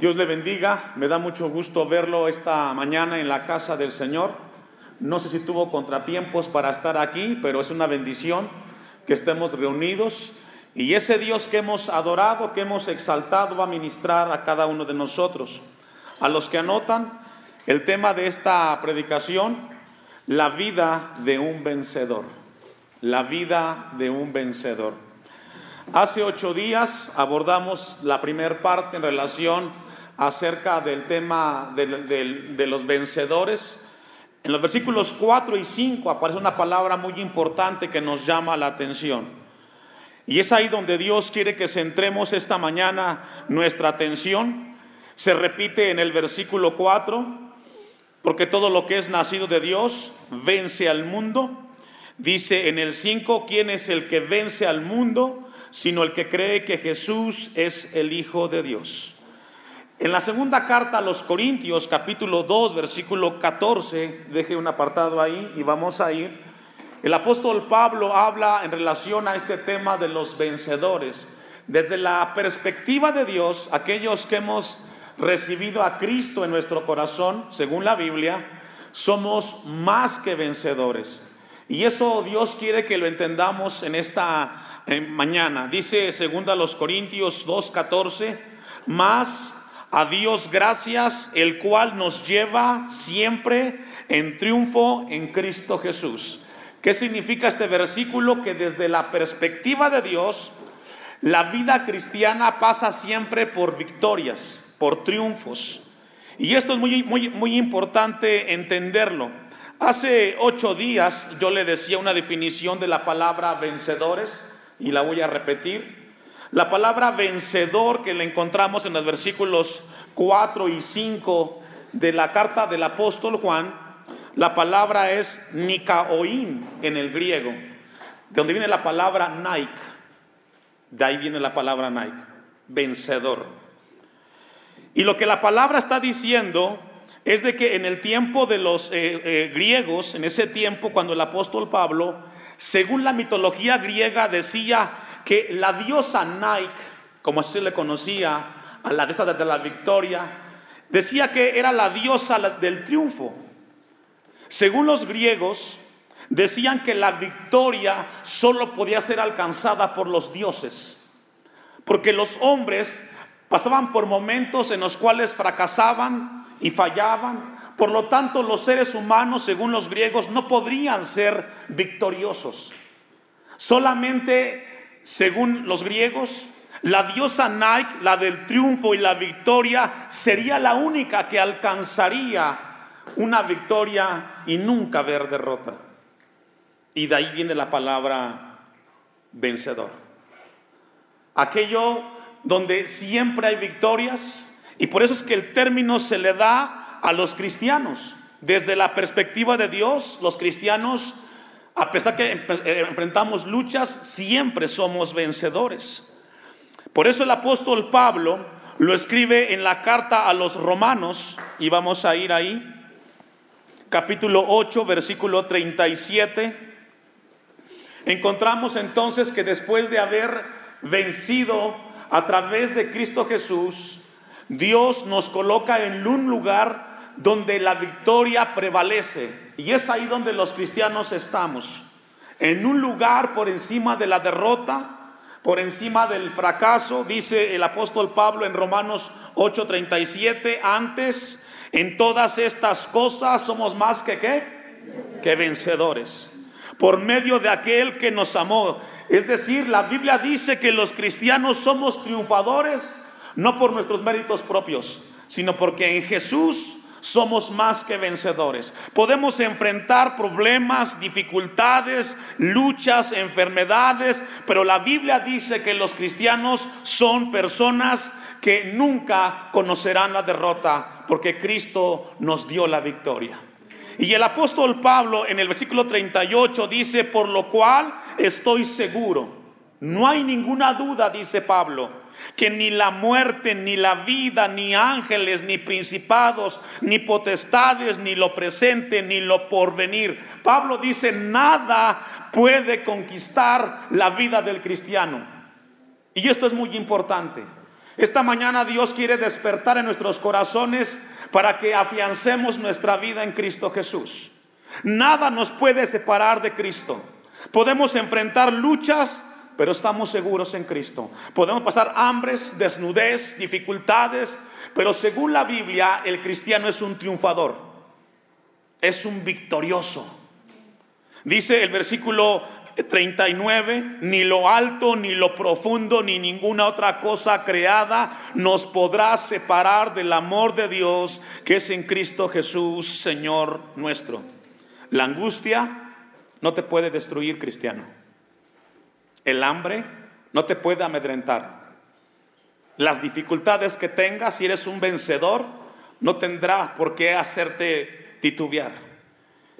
Dios le bendiga, me da mucho gusto verlo esta mañana en la casa del Señor. No sé si tuvo contratiempos para estar aquí, pero es una bendición que estemos reunidos y ese Dios que hemos adorado, que hemos exaltado, va a ministrar a cada uno de nosotros. A los que anotan el tema de esta predicación, la vida de un vencedor. La vida de un vencedor. Hace ocho días abordamos la primera parte en relación acerca del tema de, los vencedores. En los versículos 4 y 5 aparece una palabra muy importante que nos llama la atención. Y es ahí donde Dios quiere que centremos esta mañana nuestra atención. Se repite en el versículo 4, porque todo lo que es nacido de Dios vence al mundo. Dice en el 5, ¿quién es el que vence al mundo? Sino el que cree que Jesús es el Hijo de Dios. En la segunda carta a los Corintios, capítulo 2, versículo 14, deje un apartado ahí y vamos a ir. El apóstol Pablo habla en relación a este tema de los vencedores. Desde la perspectiva de Dios, aquellos que hemos recibido a Cristo en nuestro corazón, según la Biblia, somos más que vencedores. Y eso Dios quiere que lo entendamos en esta mañana. Dice segunda los Corintios 2:14, más a Dios gracias, el cual nos lleva siempre en triunfo en Cristo Jesús. ¿Qué significa este versículo? Que desde la perspectiva de Dios, la vida cristiana pasa siempre por victorias, por triunfos. Y esto es muy, muy, muy importante entenderlo. Hace ocho días yo le decía una definición de la palabra vencedores y la voy a repetir. La palabra vencedor que le encontramos en los versículos 4 y 5 de la carta del apóstol Juan, la palabra es nikaoin en el griego, de donde viene la palabra Nike. De ahí viene la palabra Nike, vencedor. Y lo que la palabra está diciendo es de que en el tiempo de los eh, eh, griegos, en ese tiempo cuando el apóstol Pablo, según la mitología griega, decía que la diosa Nike, como así le conocía a la diosa de la victoria, decía que era la diosa del triunfo. Según los griegos, decían que la victoria solo podía ser alcanzada por los dioses, porque los hombres pasaban por momentos en los cuales fracasaban y fallaban. Por lo tanto, los seres humanos, según los griegos, no podrían ser victoriosos. Solamente según los griegos, la diosa Nike, la del triunfo y la victoria, sería la única que alcanzaría una victoria y nunca ver derrota. Y de ahí viene la palabra vencedor. Aquello donde siempre hay victorias y por eso es que el término se le da a los cristianos. Desde la perspectiva de Dios, los cristianos a pesar que eh, enfrentamos luchas, siempre somos vencedores. Por eso el apóstol Pablo lo escribe en la carta a los romanos, y vamos a ir ahí, capítulo 8, versículo 37. Encontramos entonces que después de haber vencido a través de Cristo Jesús, Dios nos coloca en un lugar donde la victoria prevalece. Y es ahí donde los cristianos estamos. En un lugar por encima de la derrota, por encima del fracaso, dice el apóstol Pablo en Romanos 8:37, antes en todas estas cosas somos más que qué? Que vencedores. Por medio de aquel que nos amó. Es decir, la Biblia dice que los cristianos somos triunfadores no por nuestros méritos propios, sino porque en Jesús somos más que vencedores. Podemos enfrentar problemas, dificultades, luchas, enfermedades, pero la Biblia dice que los cristianos son personas que nunca conocerán la derrota porque Cristo nos dio la victoria. Y el apóstol Pablo en el versículo 38 dice, por lo cual estoy seguro, no hay ninguna duda, dice Pablo que ni la muerte, ni la vida, ni ángeles, ni principados, ni potestades, ni lo presente, ni lo porvenir. Pablo dice, nada puede conquistar la vida del cristiano. Y esto es muy importante. Esta mañana Dios quiere despertar en nuestros corazones para que afiancemos nuestra vida en Cristo Jesús. Nada nos puede separar de Cristo. Podemos enfrentar luchas, pero estamos seguros en Cristo. Podemos pasar hambres, desnudez, dificultades, pero según la Biblia el cristiano es un triunfador, es un victorioso. Dice el versículo 39, ni lo alto, ni lo profundo, ni ninguna otra cosa creada nos podrá separar del amor de Dios que es en Cristo Jesús, Señor nuestro. La angustia no te puede destruir, cristiano. El hambre no te puede amedrentar. Las dificultades que tengas, si eres un vencedor, no tendrá por qué hacerte titubear.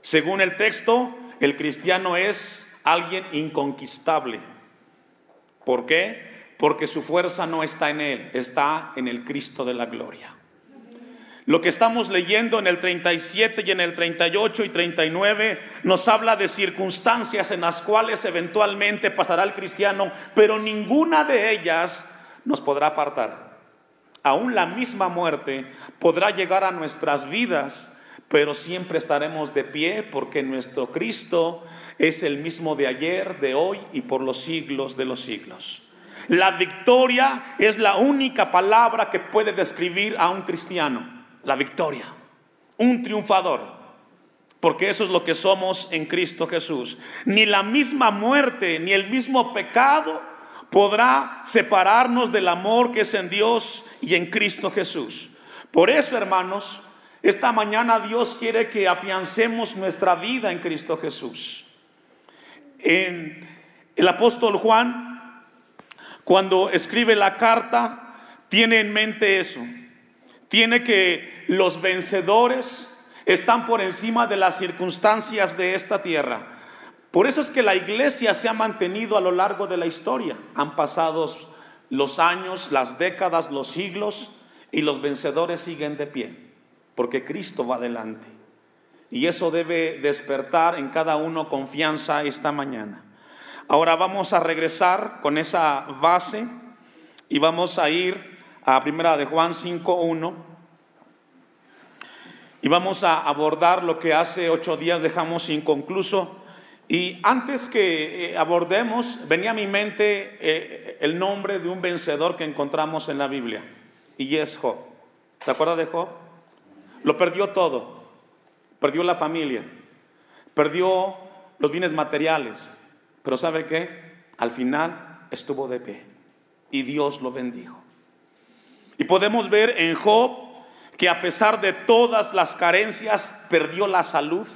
Según el texto, el cristiano es alguien inconquistable. ¿Por qué? Porque su fuerza no está en él, está en el Cristo de la gloria. Lo que estamos leyendo en el 37 y en el 38 y 39 nos habla de circunstancias en las cuales eventualmente pasará el cristiano, pero ninguna de ellas nos podrá apartar. Aún la misma muerte podrá llegar a nuestras vidas, pero siempre estaremos de pie porque nuestro Cristo es el mismo de ayer, de hoy y por los siglos de los siglos. La victoria es la única palabra que puede describir a un cristiano la victoria, un triunfador, porque eso es lo que somos en Cristo Jesús. Ni la misma muerte, ni el mismo pecado podrá separarnos del amor que es en Dios y en Cristo Jesús. Por eso, hermanos, esta mañana Dios quiere que afiancemos nuestra vida en Cristo Jesús. En el apóstol Juan, cuando escribe la carta, tiene en mente eso tiene que los vencedores están por encima de las circunstancias de esta tierra. Por eso es que la iglesia se ha mantenido a lo largo de la historia. Han pasado los años, las décadas, los siglos y los vencedores siguen de pie, porque Cristo va adelante. Y eso debe despertar en cada uno confianza esta mañana. Ahora vamos a regresar con esa base y vamos a ir a primera de Juan 5.1 y vamos a abordar lo que hace ocho días dejamos inconcluso. Y antes que eh, abordemos, venía a mi mente eh, el nombre de un vencedor que encontramos en la Biblia, y es Job. ¿Se acuerda de Job? Lo perdió todo. Perdió la familia, perdió los bienes materiales, pero ¿sabe qué? Al final estuvo de pie y Dios lo bendijo. Y podemos ver en Job que a pesar de todas las carencias perdió la salud,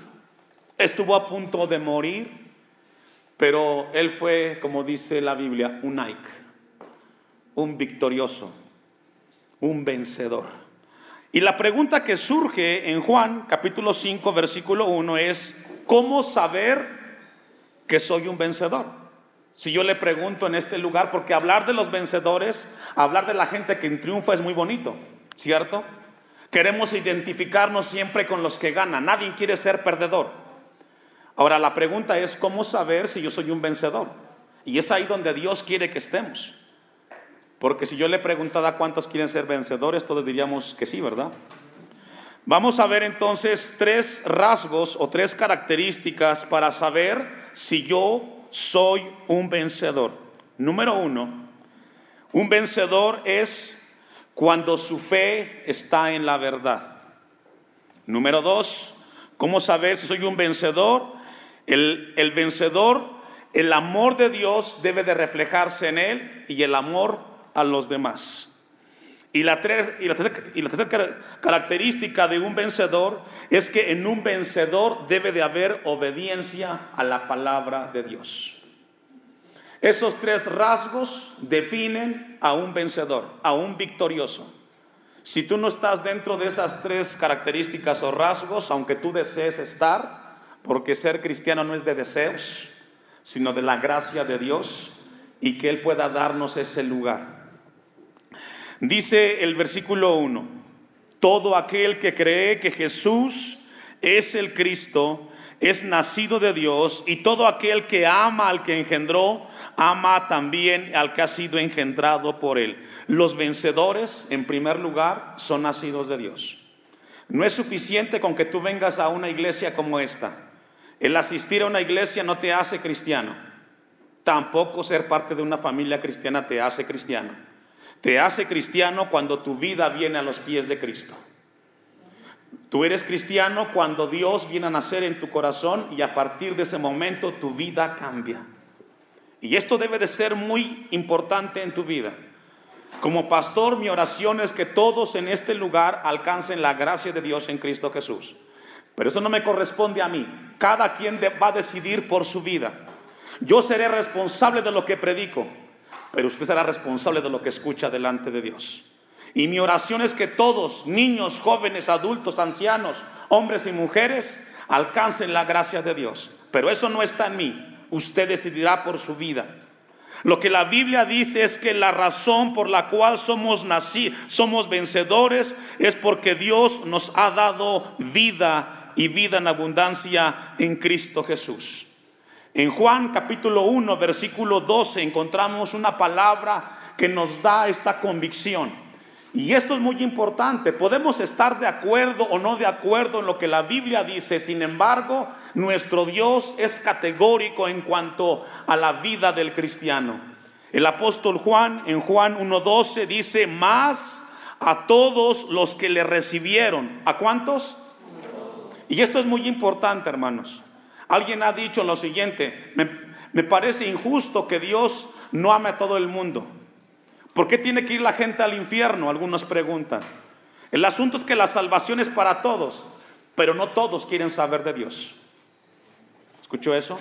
estuvo a punto de morir, pero él fue, como dice la Biblia, un Nike, un victorioso, un vencedor. Y la pregunta que surge en Juan capítulo 5 versículo 1 es, ¿cómo saber que soy un vencedor? Si yo le pregunto en este lugar, porque hablar de los vencedores, hablar de la gente que triunfa es muy bonito, ¿cierto? Queremos identificarnos siempre con los que ganan, nadie quiere ser perdedor. Ahora la pregunta es, ¿cómo saber si yo soy un vencedor? Y es ahí donde Dios quiere que estemos. Porque si yo le preguntara cuántos quieren ser vencedores, todos diríamos que sí, ¿verdad? Vamos a ver entonces tres rasgos o tres características para saber si yo soy un vencedor. Número uno, un vencedor es cuando su fe está en la verdad. Número dos, ¿cómo saber si soy un vencedor? El, vencedor, el amor de Dios debe de reflejarse en él y el amor a los demás. Y la, y la, tercera característica de un vencedor es que en un vencedor debe de haber obediencia a la palabra de Dios. Esos tres rasgos definen a un vencedor, a un victorioso. Si tú no estás dentro de esas tres características o rasgos, aunque tú desees estar, porque ser cristiano no es de deseos, sino de la gracia de Dios y que Él pueda darnos ese lugar. Dice el versículo 1, todo aquel que cree que Jesús es el Cristo, es nacido de Dios y todo aquel que ama al que engendró, ama también al que ha sido engendrado por él. Los vencedores, en primer lugar, son nacidos de Dios. No es suficiente con que tú vengas a una iglesia como esta. El asistir a una iglesia no te hace cristiano. Tampoco ser parte de una familia cristiana te hace cristiano. Te hace cristiano cuando tu vida viene a los pies de Cristo. Tú eres cristiano cuando Dios viene a nacer en tu corazón y a partir de ese momento tu vida cambia. Y esto debe de ser muy importante en tu vida. Como pastor, mi oración es que todos en este lugar alcancen la gracia de Dios en Cristo Jesús. Pero eso no me corresponde a mí. Cada quien va a decidir por su vida. Yo seré responsable de lo que predico, pero usted será responsable de lo que escucha delante de Dios. Y mi oración es que todos, niños, jóvenes, adultos, ancianos, hombres y mujeres, alcancen la gracia de Dios. Pero eso no está en mí. Usted decidirá por su vida. Lo que la Biblia dice es que la razón por la cual somos nacidos, somos vencedores, es porque Dios nos ha dado vida y vida en abundancia en Cristo Jesús. En Juan capítulo 1, versículo 12 encontramos una palabra que nos da esta convicción. Y esto es muy importante. Podemos estar de acuerdo o no de acuerdo en lo que la Biblia dice. Sin embargo, nuestro Dios es categórico en cuanto a la vida del cristiano. El apóstol Juan en Juan 1.12 dice, más a todos los que le recibieron. ¿A cuántos? Y esto es muy importante, hermanos. Alguien ha dicho lo siguiente, me, me parece injusto que Dios no ame a todo el mundo. ¿Por qué tiene que ir la gente al infierno? Algunos preguntan. El asunto es que la salvación es para todos, pero no todos quieren saber de Dios. ¿Escuchó eso?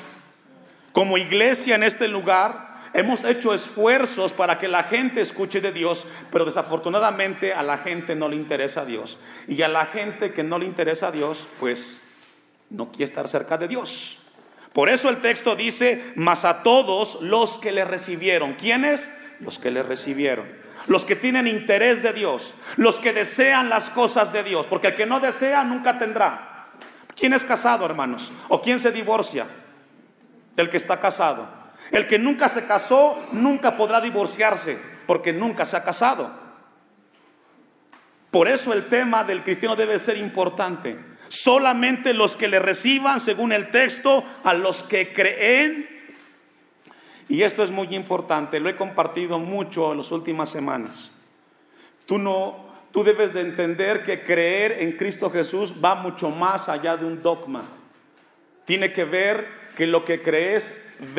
Como iglesia en este lugar hemos hecho esfuerzos para que la gente escuche de Dios, pero desafortunadamente a la gente no le interesa Dios. Y a la gente que no le interesa a Dios, pues no quiere estar cerca de Dios. Por eso el texto dice, mas a todos los que le recibieron. ¿Quiénes? Los que le recibieron. Los que tienen interés de Dios. Los que desean las cosas de Dios. Porque el que no desea nunca tendrá. ¿Quién es casado, hermanos? ¿O quién se divorcia? El que está casado. El que nunca se casó nunca podrá divorciarse porque nunca se ha casado. Por eso el tema del cristiano debe ser importante. Solamente los que le reciban, según el texto, a los que creen y esto es muy importante, lo he compartido mucho en las últimas semanas. Tú no tú debes de entender que creer en Cristo Jesús va mucho más allá de un dogma. Tiene que ver que lo que crees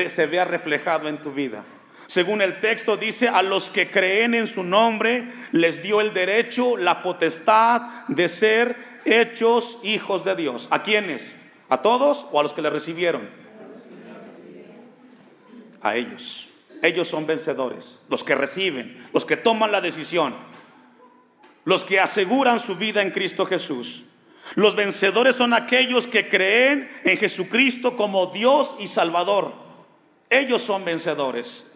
se vea reflejado en tu vida. Según el texto dice, a los que creen en su nombre les dio el derecho, la potestad de ser hechos hijos de Dios. ¿A quiénes? ¿A todos o a los que le recibieron? A ellos. Ellos son vencedores, los que reciben, los que toman la decisión, los que aseguran su vida en Cristo Jesús. Los vencedores son aquellos que creen en Jesucristo como Dios y Salvador. Ellos son vencedores.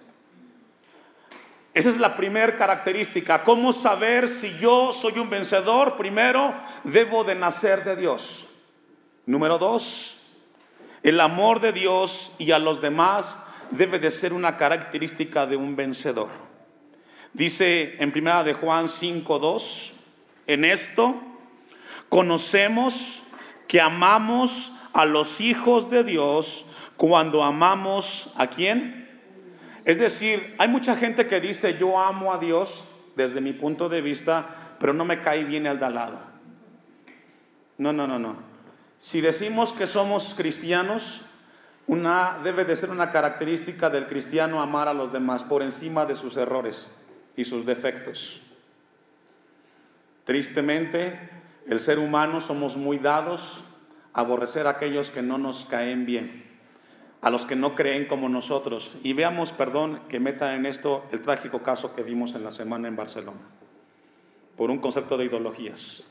Esa es la primera característica. ¿Cómo saber si yo soy un vencedor? Primero, debo de nacer de Dios. Número dos, el amor de Dios y a los demás debe de ser una característica de un vencedor. Dice en primera de Juan 5:2, en esto conocemos que amamos a los hijos de Dios cuando amamos a quién? Es decir, hay mucha gente que dice, "Yo amo a Dios desde mi punto de vista, pero no me cae bien el de al lado." No, no, no, no. Si decimos que somos cristianos, una, debe de ser una característica del cristiano amar a los demás por encima de sus errores y sus defectos. Tristemente, el ser humano somos muy dados a aborrecer a aquellos que no nos caen bien, a los que no creen como nosotros. Y veamos, perdón, que meta en esto el trágico caso que vimos en la semana en Barcelona, por un concepto de ideologías.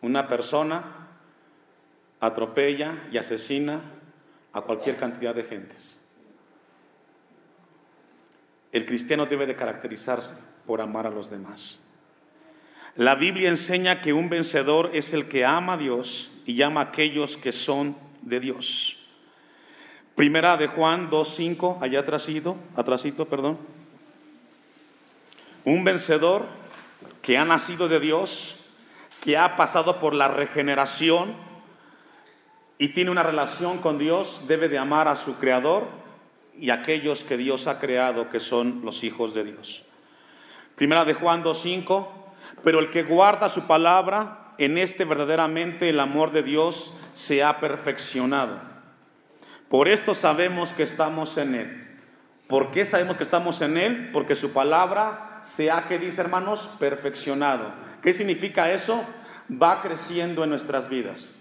Una persona atropella y asesina a cualquier cantidad de gentes. El cristiano debe de caracterizarse por amar a los demás. La Biblia enseña que un vencedor es el que ama a Dios y llama a aquellos que son de Dios. Primera de Juan 2.5, allá atrásito, atrásito, perdón. Un vencedor que ha nacido de Dios, que ha pasado por la regeneración y tiene una relación con Dios, debe de amar a su Creador y a aquellos que Dios ha creado, que son los hijos de Dios. Primera de Juan 2.5, pero el que guarda su palabra, en este verdaderamente el amor de Dios se ha perfeccionado. Por esto sabemos que estamos en Él. ¿Por qué sabemos que estamos en Él? Porque su palabra se ha, que dice hermanos, perfeccionado. ¿Qué significa eso? Va creciendo en nuestras vidas.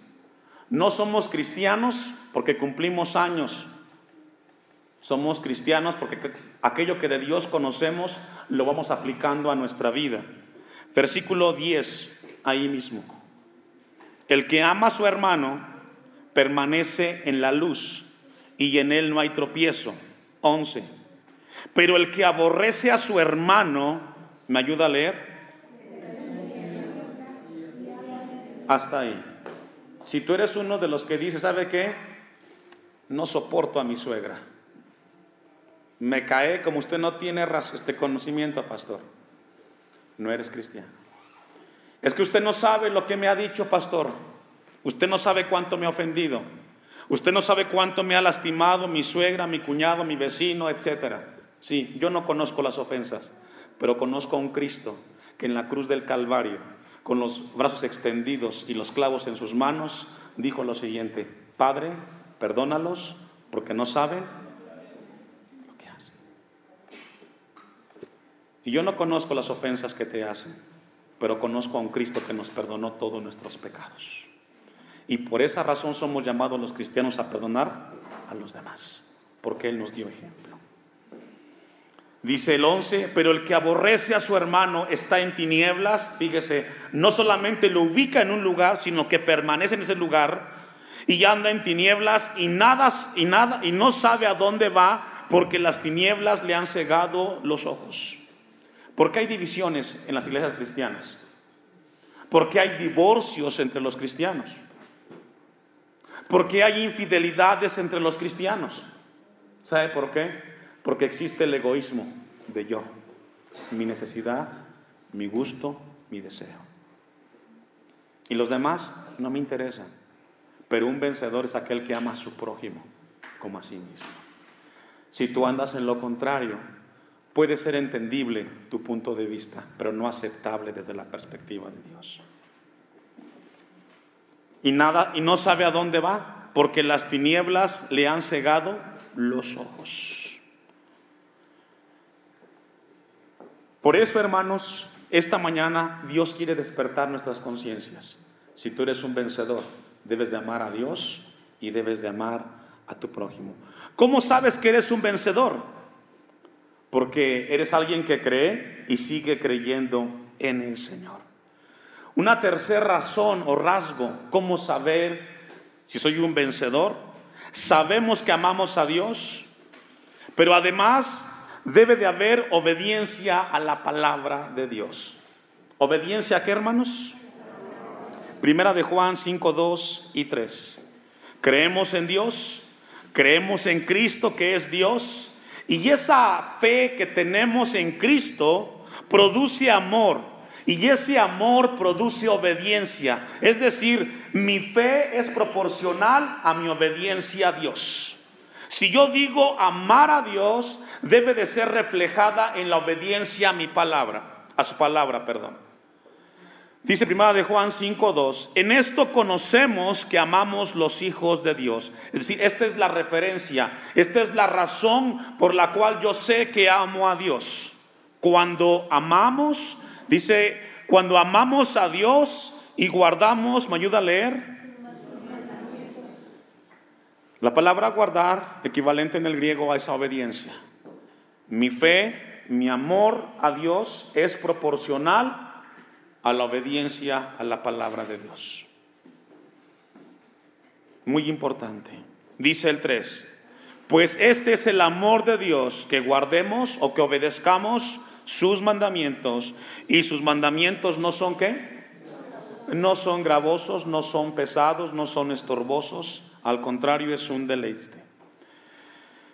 No somos cristianos porque cumplimos años. Somos cristianos porque aquello que de Dios conocemos lo vamos aplicando a nuestra vida. Versículo 10, ahí mismo. El que ama a su hermano permanece en la luz y en él no hay tropiezo. 11. Pero el que aborrece a su hermano, ¿me ayuda a leer? Hasta ahí. Si tú eres uno de los que dice, ¿sabe qué? No soporto a mi suegra. Me cae como usted no tiene este conocimiento, pastor. No eres cristiano. Es que usted no sabe lo que me ha dicho, pastor. Usted no sabe cuánto me ha ofendido. Usted no sabe cuánto me ha lastimado mi suegra, mi cuñado, mi vecino, etcétera. Sí, yo no conozco las ofensas, pero conozco a un Cristo que en la cruz del Calvario, con los brazos extendidos y los clavos en sus manos, dijo lo siguiente, Padre, perdónalos porque no saben lo que hacen. Y yo no conozco las ofensas que te hacen, pero conozco a un Cristo que nos perdonó todos nuestros pecados. Y por esa razón somos llamados los cristianos a perdonar a los demás, porque Él nos dio ejemplo. Dice el 11, pero el que aborrece a su hermano está en tinieblas, fíjese, no solamente lo ubica en un lugar, sino que permanece en ese lugar y anda en tinieblas y nada y nada y no sabe a dónde va porque las tinieblas le han cegado los ojos. Porque hay divisiones en las iglesias cristianas. Porque hay divorcios entre los cristianos. Porque hay infidelidades entre los cristianos. ¿Sabe por qué? Porque existe el egoísmo de yo, mi necesidad, mi gusto, mi deseo. Y los demás no me interesan. Pero un vencedor es aquel que ama a su prójimo como a sí mismo. Si tú andas en lo contrario, puede ser entendible tu punto de vista, pero no aceptable desde la perspectiva de Dios y nada y no sabe a dónde va, porque las tinieblas le han cegado los ojos. Por eso, hermanos, esta mañana Dios quiere despertar nuestras conciencias. Si tú eres un vencedor, debes de amar a Dios y debes de amar a tu prójimo. ¿Cómo sabes que eres un vencedor? Porque eres alguien que cree y sigue creyendo en el Señor. Una tercera razón o rasgo, ¿cómo saber si soy un vencedor? Sabemos que amamos a Dios, pero además debe de haber obediencia a la palabra de Dios. ¿Obediencia a qué, hermanos? Primera de Juan 5, 2 y 3. Creemos en Dios, creemos en Cristo que es Dios, y esa fe que tenemos en Cristo produce amor y ese amor produce obediencia. Es decir, mi fe es proporcional a mi obediencia a Dios. Si yo digo amar a Dios, debe de ser reflejada en la obediencia a mi palabra, a su palabra, perdón. Dice primera de Juan 5:2, en esto conocemos que amamos los hijos de Dios. Es decir, esta es la referencia, esta es la razón por la cual yo sé que amo a Dios. Cuando amamos Dice, cuando amamos a Dios y guardamos, ¿me ayuda a leer? La palabra guardar, equivalente en el griego a esa obediencia. Mi fe, mi amor a Dios es proporcional a la obediencia a la palabra de Dios. Muy importante. Dice el 3, pues este es el amor de Dios, que guardemos o que obedezcamos sus mandamientos y sus mandamientos no son qué? No son gravosos, no son pesados, no son estorbosos. Al contrario es un deleite.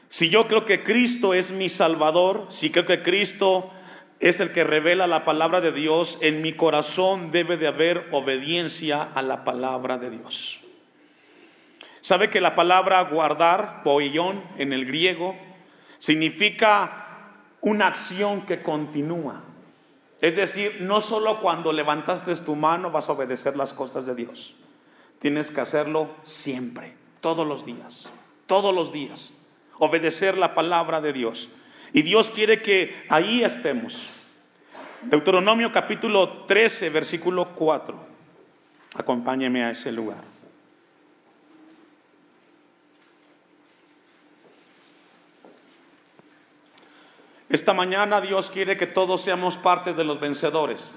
Si yo creo que Cristo es mi Salvador, si creo que Cristo es el que revela la palabra de Dios, en mi corazón debe de haber obediencia a la palabra de Dios. ¿Sabe que la palabra guardar, poillón en el griego, significa una acción que continúa? Es decir, no solo cuando levantaste tu mano vas a obedecer las cosas de Dios. Tienes que hacerlo siempre, todos los días, todos los días. Obedecer la palabra de Dios. Y Dios quiere que ahí estemos. Deuteronomio capítulo 13, versículo 4. Acompáñeme a ese lugar. Esta mañana Dios quiere que todos seamos parte de los vencedores.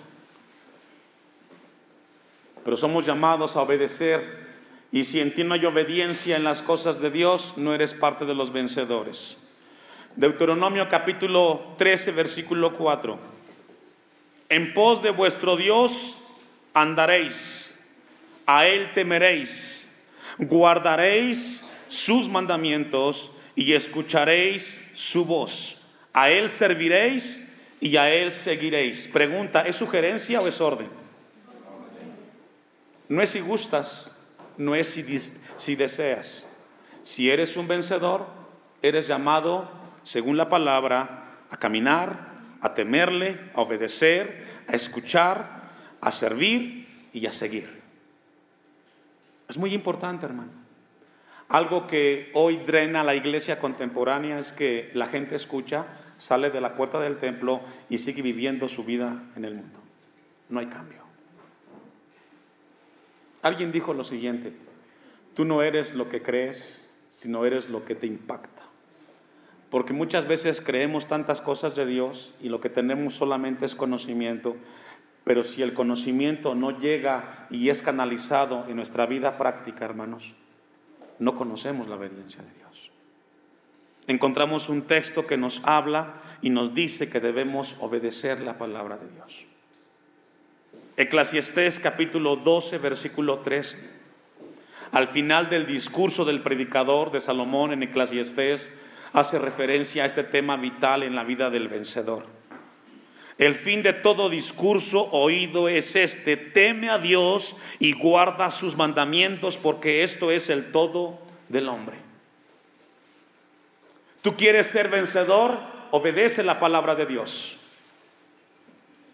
Pero somos llamados a obedecer. Y si en ti no hay obediencia en las cosas de Dios, no eres parte de los vencedores. Deuteronomio capítulo 13, versículo 4. En pos de vuestro Dios andaréis, a Él temeréis, guardaréis sus mandamientos y escucharéis su voz a Él serviréis y a Él seguiréis. Pregunta, ¿es sugerencia o es orden? No es si gustas, no es si, deseas. Si eres un vencedor, eres llamado, según la palabra, a caminar, a temerle, a obedecer, a escuchar, a servir y a seguir. Es muy importante, hermano. Algo que hoy drena la iglesia contemporánea es que la gente escucha, sale de la puerta del templo y sigue viviendo su vida en el mundo. No hay cambio. Alguien dijo lo siguiente, tú no eres lo que crees, sino eres lo que te impacta. Porque muchas veces creemos tantas cosas de Dios y lo que tenemos solamente es conocimiento, pero si el conocimiento no llega y es canalizado en nuestra vida práctica, hermanos, no conocemos la obediencia de Dios encontramos un texto que nos habla y nos dice que debemos obedecer la palabra de Dios. Eclesiastés capítulo 12, versículo 13. Al final del discurso del predicador de Salomón en Eclesiastés hace referencia a este tema vital en la vida del vencedor. El fin de todo discurso oído es este, teme a Dios y guarda sus mandamientos porque esto es el todo del hombre. Tú quieres ser vencedor, obedece la palabra de Dios.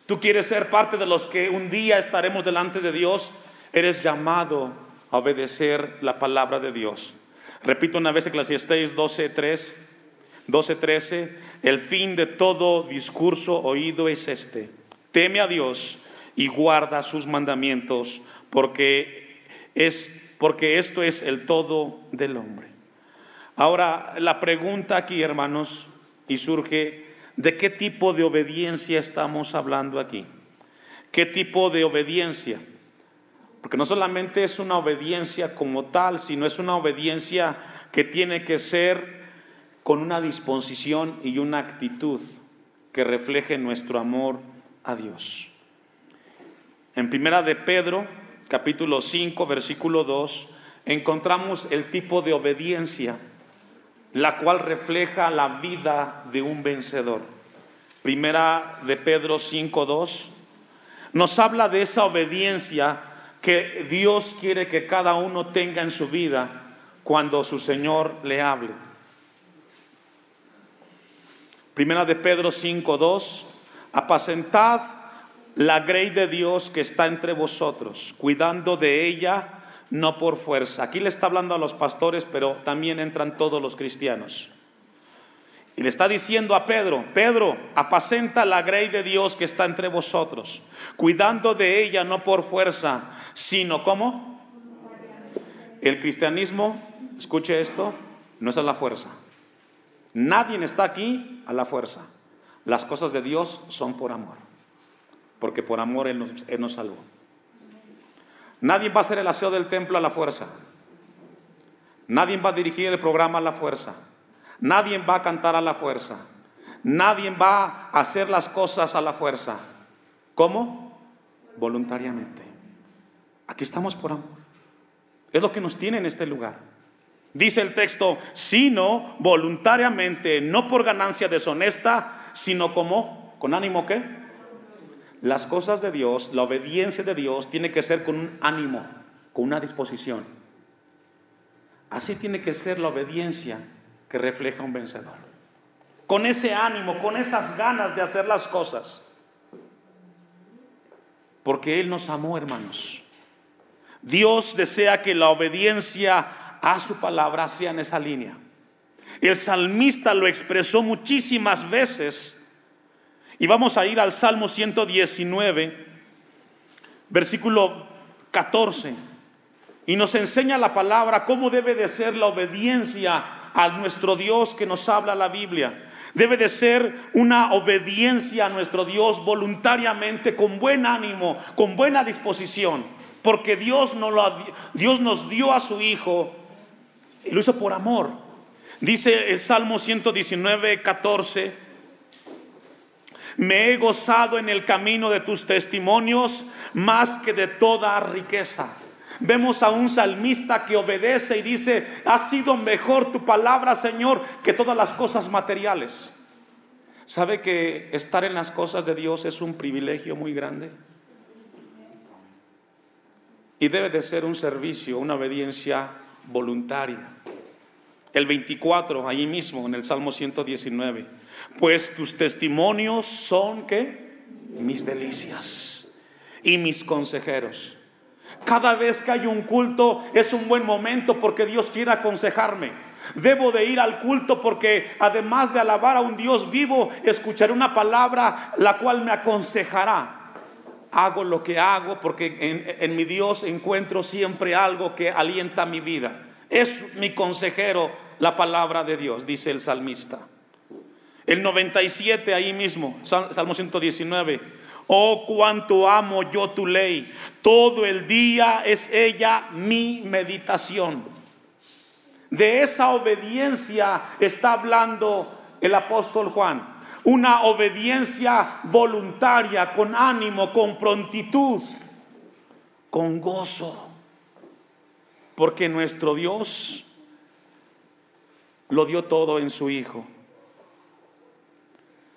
Tú quieres ser parte de los que un día estaremos delante de Dios, eres llamado a obedecer la palabra de Dios. Repito una vez Eclesiastés 12:3, 12:13, el fin de todo discurso oído es este: teme a Dios y guarda sus mandamientos, porque es porque esto es el todo del hombre. Ahora, la pregunta aquí, hermanos, y surge, ¿de qué tipo de obediencia estamos hablando aquí? ¿Qué tipo de obediencia? Porque no solamente es una obediencia como tal, sino es una obediencia que tiene que ser con una disposición y una actitud que refleje nuestro amor a Dios. En primera de Pedro, capítulo 5, versículo 2, encontramos el tipo de obediencia la cual refleja la vida de un vencedor. Primera de Pedro 5.2 nos habla de esa obediencia que Dios quiere que cada uno tenga en su vida cuando su Señor le hable. Primera de Pedro 5.2 apacentad la grey de Dios que está entre vosotros, cuidando de ella no por fuerza. Aquí le está hablando a los pastores, pero también entran todos los cristianos. Y le está diciendo a Pedro, Pedro, apacenta la grey de Dios que está entre vosotros, cuidando de ella no por fuerza, sino como el cristianismo, escuche esto, no es a la fuerza. Nadie está aquí a la fuerza. Las cosas de Dios son por amor, porque por amor Él nos, Él nos salvó. Nadie va a hacer el aseo del templo a la fuerza. Nadie va a dirigir el programa a la fuerza. Nadie va a cantar a la fuerza. Nadie va a hacer las cosas a la fuerza. ¿Cómo? Voluntariamente. Aquí estamos por amor. Es lo que nos tiene en este lugar. Dice el texto, sino voluntariamente, no por ganancia deshonesta, sino como, con ánimo qué? Las cosas de Dios, la obediencia de Dios tiene que ser con un ánimo, con una disposición. Así tiene que ser la obediencia que refleja un vencedor. Con ese ánimo, con esas ganas de hacer las cosas. Porque Él nos amó, hermanos. Dios desea que la obediencia a su palabra sea en esa línea. El salmista lo expresó muchísimas veces. Y vamos a ir al Salmo 119, versículo 14. Y nos enseña la palabra cómo debe de ser la obediencia a nuestro Dios que nos habla la Biblia. Debe de ser una obediencia a nuestro Dios voluntariamente, con buen ánimo, con buena disposición. Porque Dios, no lo, Dios nos dio a su Hijo y lo hizo por amor. Dice el Salmo 119, 14. Me he gozado en el camino de tus testimonios más que de toda riqueza. Vemos a un salmista que obedece y dice, ha sido mejor tu palabra, Señor, que todas las cosas materiales. ¿Sabe que estar en las cosas de Dios es un privilegio muy grande? Y debe de ser un servicio, una obediencia voluntaria. El 24, ahí mismo, en el Salmo 119. Pues tus testimonios son que mis delicias y mis consejeros. Cada vez que hay un culto es un buen momento porque Dios quiere aconsejarme. Debo de ir al culto porque además de alabar a un Dios vivo, escucharé una palabra la cual me aconsejará hago lo que hago porque en, mi Dios encuentro siempre algo que alienta mi vida. Es mi consejero la palabra de Dios, dice el salmista. El 97 ahí mismo, Salmo 119. Oh, cuánto amo yo tu ley. Todo el día es ella mi meditación. De esa obediencia está hablando el apóstol Juan una obediencia voluntaria, con ánimo, con prontitud, con gozo. Porque nuestro Dios lo dio todo en su Hijo.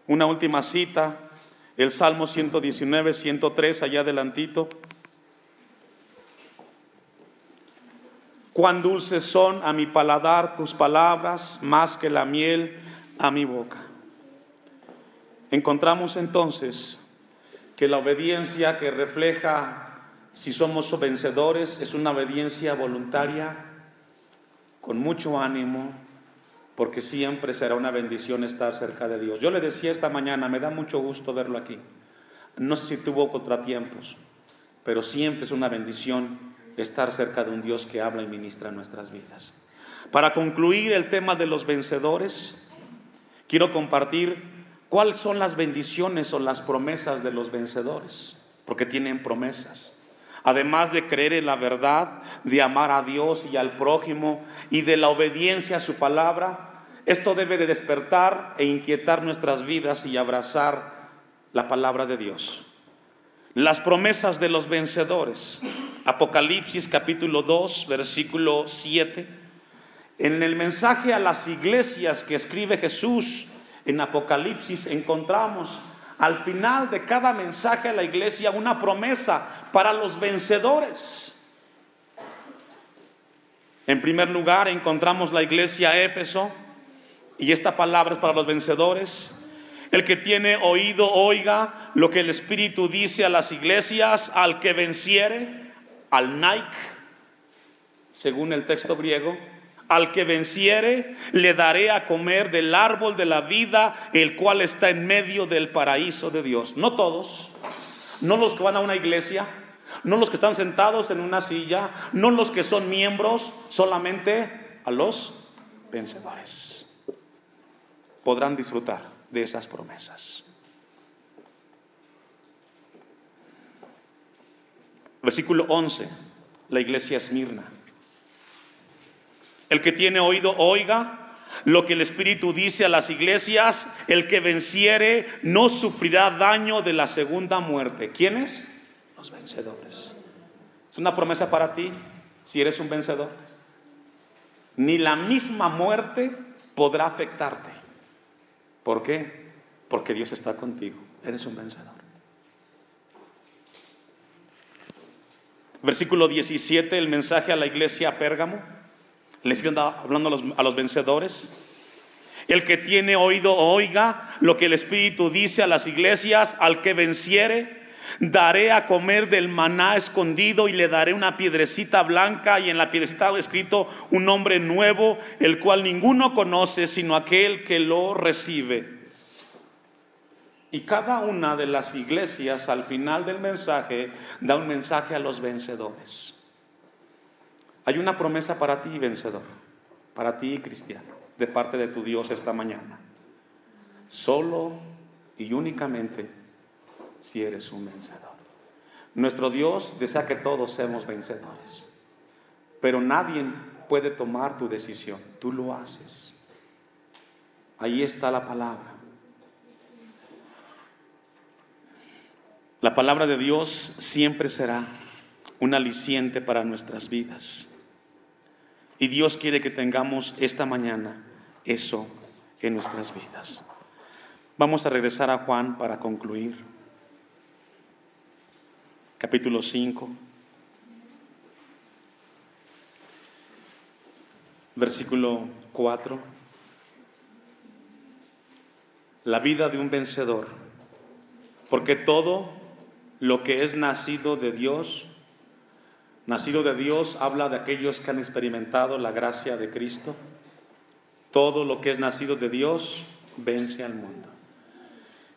Una última cita, el Salmo 119, 103, allá adelantito. Cuán dulces son a mi paladar tus palabras, más que la miel a mi boca. Encontramos entonces que la obediencia que refleja si somos vencedores es una obediencia voluntaria, con mucho ánimo, porque siempre será una bendición estar cerca de Dios. Yo le decía esta mañana, me da mucho gusto verlo aquí. No sé si tuvo contratiempos, pero siempre es una bendición estar cerca de un Dios que habla y ministra nuestras vidas. Para concluir el tema de los vencedores, quiero compartir ¿Cuáles son las bendiciones o las promesas de los vencedores? Porque tienen promesas. Además de creer en la verdad, de amar a Dios y al prójimo y de la obediencia a su palabra, esto debe de despertar e inquietar nuestras vidas y abrazar la palabra de Dios. Las promesas de los vencedores. Apocalipsis capítulo 2, versículo 7. En el mensaje a las iglesias que escribe Jesús, en Apocalipsis encontramos al final de cada mensaje a la iglesia una promesa para los vencedores. En primer lugar encontramos la iglesia Éfeso y esta palabra es para los vencedores. El que tiene oído oiga lo que el Espíritu dice a las iglesias, al que venciere, al Nike, según el texto griego, al que venciere, le daré a comer del árbol de la vida, el cual está en medio del paraíso de Dios. No todos, no los que van a una iglesia, no los que están sentados en una silla, no los que son miembros, solamente a los vencedores. Podrán disfrutar de esas promesas. Versículo 11, la iglesia Esmirna. El que tiene oído, oiga lo que el Espíritu dice a las iglesias. El que venciere no sufrirá daño de la segunda muerte. ¿Quiénes? Vencedores. Es una promesa para ti si eres un vencedor. ni la misma muerte podrá afectarte. ¿Por qué? Porque Dios está contigo. Eres un vencedor. Versículo 17, el mensaje a la iglesia Pérgamo. Le siguen hablando a los vencedores. El que tiene oído, oiga lo que el Espíritu dice a las iglesias, al que venciere, daré a comer del maná escondido y le daré una piedrecita blanca y en la piedrecita escrito un nombre nuevo, el cual ninguno conoce sino aquel que lo recibe. Y cada una de las iglesias al final del mensaje da un mensaje a los vencedores. Hay una promesa para ti, vencedor, para ti, cristiano, de parte de tu Dios esta mañana. Solo y únicamente si eres un vencedor. Nuestro Dios desea que todos seamos vencedores, pero nadie puede tomar tu decisión, tú lo haces. Ahí está la palabra. La palabra de Dios siempre será un aliciente para nuestras vidas. Y Dios quiere que tengamos esta mañana eso en nuestras vidas. Vamos a regresar a Juan para concluir. Capítulo 5. Versículo 4. La vida de un vencedor. Porque todo lo que es nacido de Dios. Nacido de Dios habla de aquellos que han experimentado la gracia de Cristo. Todo lo que es nacido de Dios vence al mundo.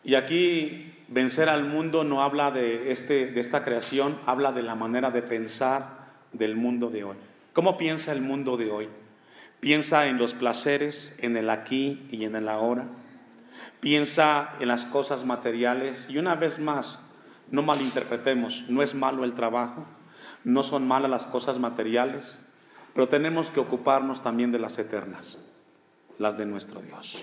Y aquí vencer al mundo no habla de, este, de esta creación, habla de la manera de pensar del mundo de hoy. ¿Cómo piensa el mundo de hoy? Piensa en los placeres, en el aquí y en el ahora. Piensa en las cosas materiales y una vez más no malinterpretemos, no es malo el trabajo, no son malas las cosas materiales, pero tenemos que ocuparnos también de las eternas, las de nuestro Dios.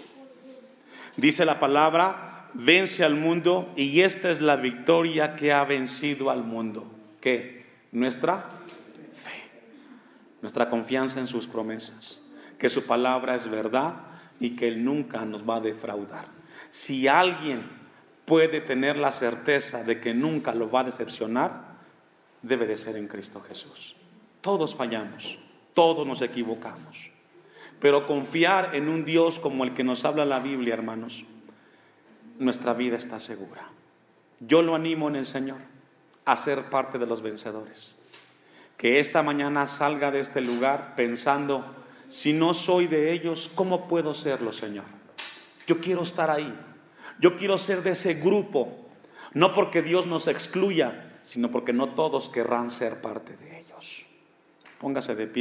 Dice la palabra, vence al mundo y esta es la victoria que ha vencido al mundo. ¿Qué? Nuestra fe, nuestra confianza en sus promesas, que su palabra es verdad y que Él nunca nos va a defraudar. Si alguien puede tener la certeza de que nunca lo va a decepcionar, debe de ser en Cristo Jesús. Todos fallamos, todos nos equivocamos, pero confiar en un Dios como el que nos habla la Biblia, hermanos, nuestra vida está segura. Yo lo animo en el Señor a ser parte de los vencedores. Que esta mañana salga de este lugar pensando, si no soy de ellos, ¿cómo puedo serlo, Señor? Yo quiero estar ahí. Yo quiero ser de ese grupo, no porque Dios nos excluya, sino porque no todos querrán ser parte de ellos. Póngase de pie.